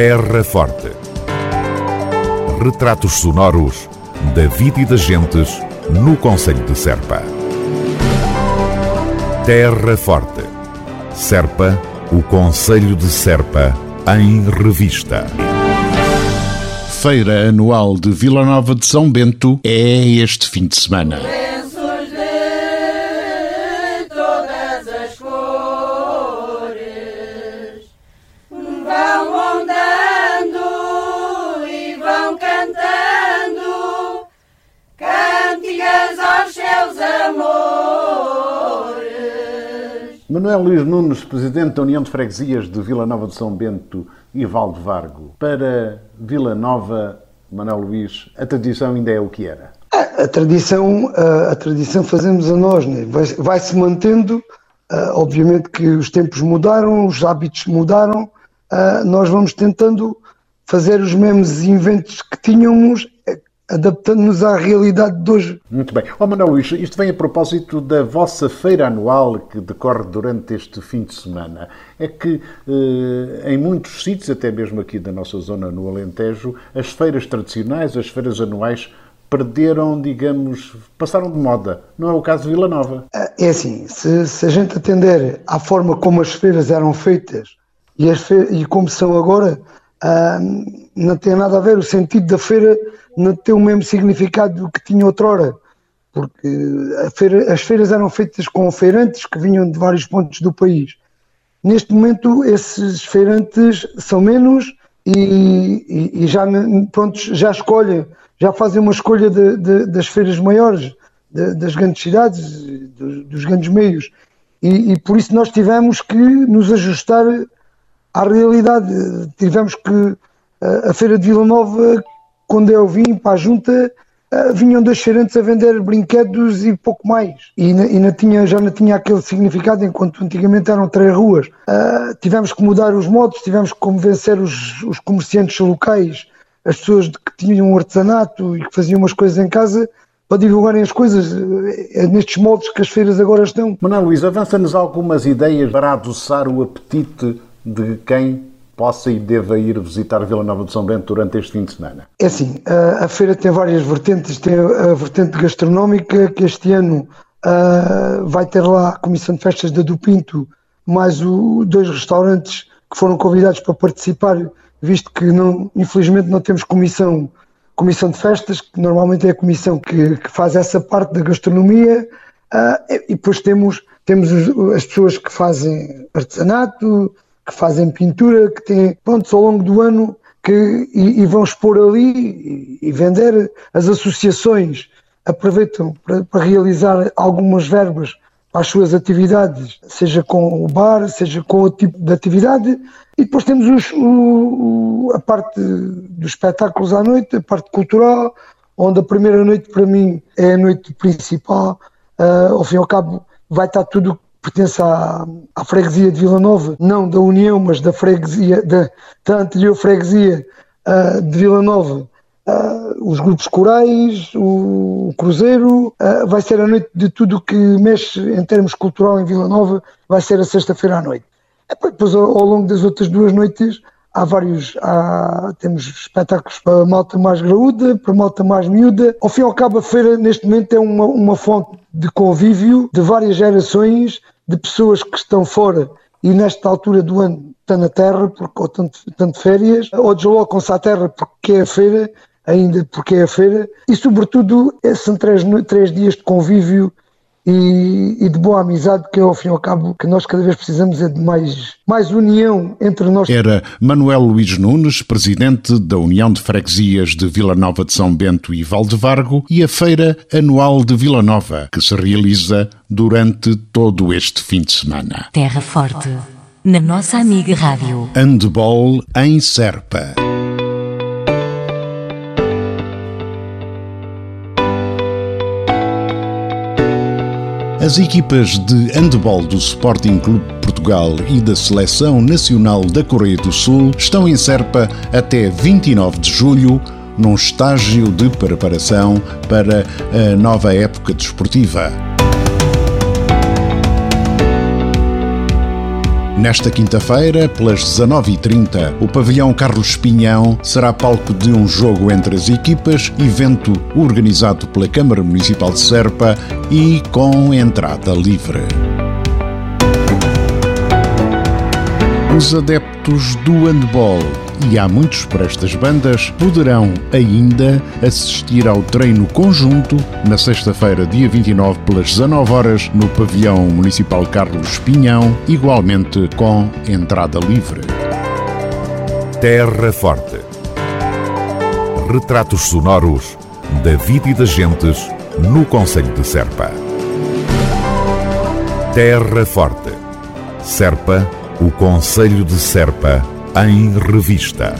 Terra Forte. Retratos sonoros da vida e das gentes no Conselho de Serpa. Terra Forte. Serpa, o Conselho de Serpa, em revista. Feira Anual de Vila Nova de São Bento é este fim de semana. Manuel Luís Nunes, Presidente da União de Freguesias de Vila Nova de São Bento e Valde Vargo. Para Vila Nova, Manuel Luís, a tradição ainda é o que era? A, a tradição, a, a, tradição fazemos a nós, né? vai, vai, se mantendo. Uh, obviamente que os tempos mudaram, os hábitos mudaram, uh, nós vamos tentando fazer os mesmos inventos que tínhamos, adaptando-nos à realidade de hoje. Muito bem. Oh, Manuel Luís, isto vem a propósito da vossa feira anual que decorre durante este fim de semana. É que eh, em muitos sítios, até mesmo aqui da nossa zona no Alentejo, as feiras tradicionais, as feiras anuais, perderam, digamos, passaram de moda. Não é o caso de Vila Nova. É assim, se, se a gente atender à forma como as feiras eram feitas e, as fe e como são agora, ah, não tem nada a ver. O sentido da feira não tem o mesmo significado que tinha outrora, porque feira, as feiras eram feitas com feirantes que vinham de vários pontos do país. Neste momento, esses feirantes são menos e, e, e já, pronto, já escolhem, já fazem uma escolha de, de, das feiras maiores, de, das grandes cidades, dos, dos grandes meios. E, e, por isso nós tivemos que nos ajustar à realidade. Tivemos que a Feira de Vila Nova quando eu vim para a junta, uh, vinham dois feirantes a vender brinquedos e pouco mais. E, e tinha, já não tinha aquele significado, enquanto antigamente eram três ruas. Uh, tivemos que mudar os modos, tivemos que convencer os, os comerciantes locais, as pessoas que tinham um artesanato e que faziam umas coisas em casa, para divulgarem as coisas é nestes moldes que as feiras agora estão. Manuel Luís, avança-nos algumas ideias para adoçar o apetite de quem possa e deva ir visitar Vila Nova de São Bento durante este fim de semana? É assim, a, feira tem várias vertentes, tem a, vertente gastronómica, que este ano vai ter lá a Comissão de Festas da do Pinto, mais dois restaurantes que foram convidados para participar, visto que não, infelizmente não temos comissão, comissão de festas, que normalmente é a comissão que, que faz essa parte da gastronomia, uh, e depois temos, temos as pessoas que fazem artesanato, que fazem pintura, que têm pontos ao longo do ano que, e, e vão expor ali e, e, vender. As associações aproveitam para, para, realizar algumas verbas para as suas atividades, seja com o bar, seja com outro tipo de atividade. E depois temos os, o, a parte dos espetáculos à noite, a parte cultural, onde a primeira noite para mim é a noite principal. Uh, ao fim e ao cabo vai estar tudo pertence à, à freguesia de Vila Nova, não da União, mas da freguesia, da, da anterior freguesia uh, de Vila Nova. Uh, os grupos corais, o, o Cruzeiro, uh, vai ser a noite de tudo que mexe em termos cultural em Vila Nova, vai ser a sexta-feira à noite. Depois, ao, ao longo das outras duas noites, há vários, há, temos espetáculos para malta mais graúda, para malta mais miúda. Ao fim e ao cabo, a feira neste momento é uma, uma fonte de convívio de várias gerações, de pessoas que estão fora e nesta altura do ano estão na terra, porque, ou estão de férias, ou deslocam-se à terra porque é a feira, ainda porque é a feira, e sobretudo são três, três dias de convívio e, e, de boa amizade, que ao fim e ao cabo que nós cada vez precisamos é de mais, mais união entre nós. Era Manuel Luís Nunes, presidente da União de Freguesias de Vila Nova de São Bento e Valdevargo, e a Feira Anual de Vila Nova, que se realiza durante todo este fim de semana. Terra Forte, na nossa amiga Rádio. Handball em Serpa. As equipas de handball do Sporting Clube Portugal e da Seleção Nacional da Coreia do Sul estão em Serpa até 29 de julho, num estágio de preparação para a nova época desportiva. Nesta quinta-feira, pelas 19h30, o pavilhão Carlos Espinhão será palco de um jogo entre as equipas, evento organizado pela Câmara Municipal de Serpa e com entrada livre. Os adeptos do handball e há muitos para estas bandas poderão ainda assistir ao treino conjunto na sexta-feira, dia 29, pelas 19 horas, no pavilhão municipal Carlos Pinhão, igualmente com entrada livre. Terra Forte. Retratos sonoros da vida e das gentes no Conselho de Serpa. Terra Forte. Serpa o Conselho de Serpa em revista.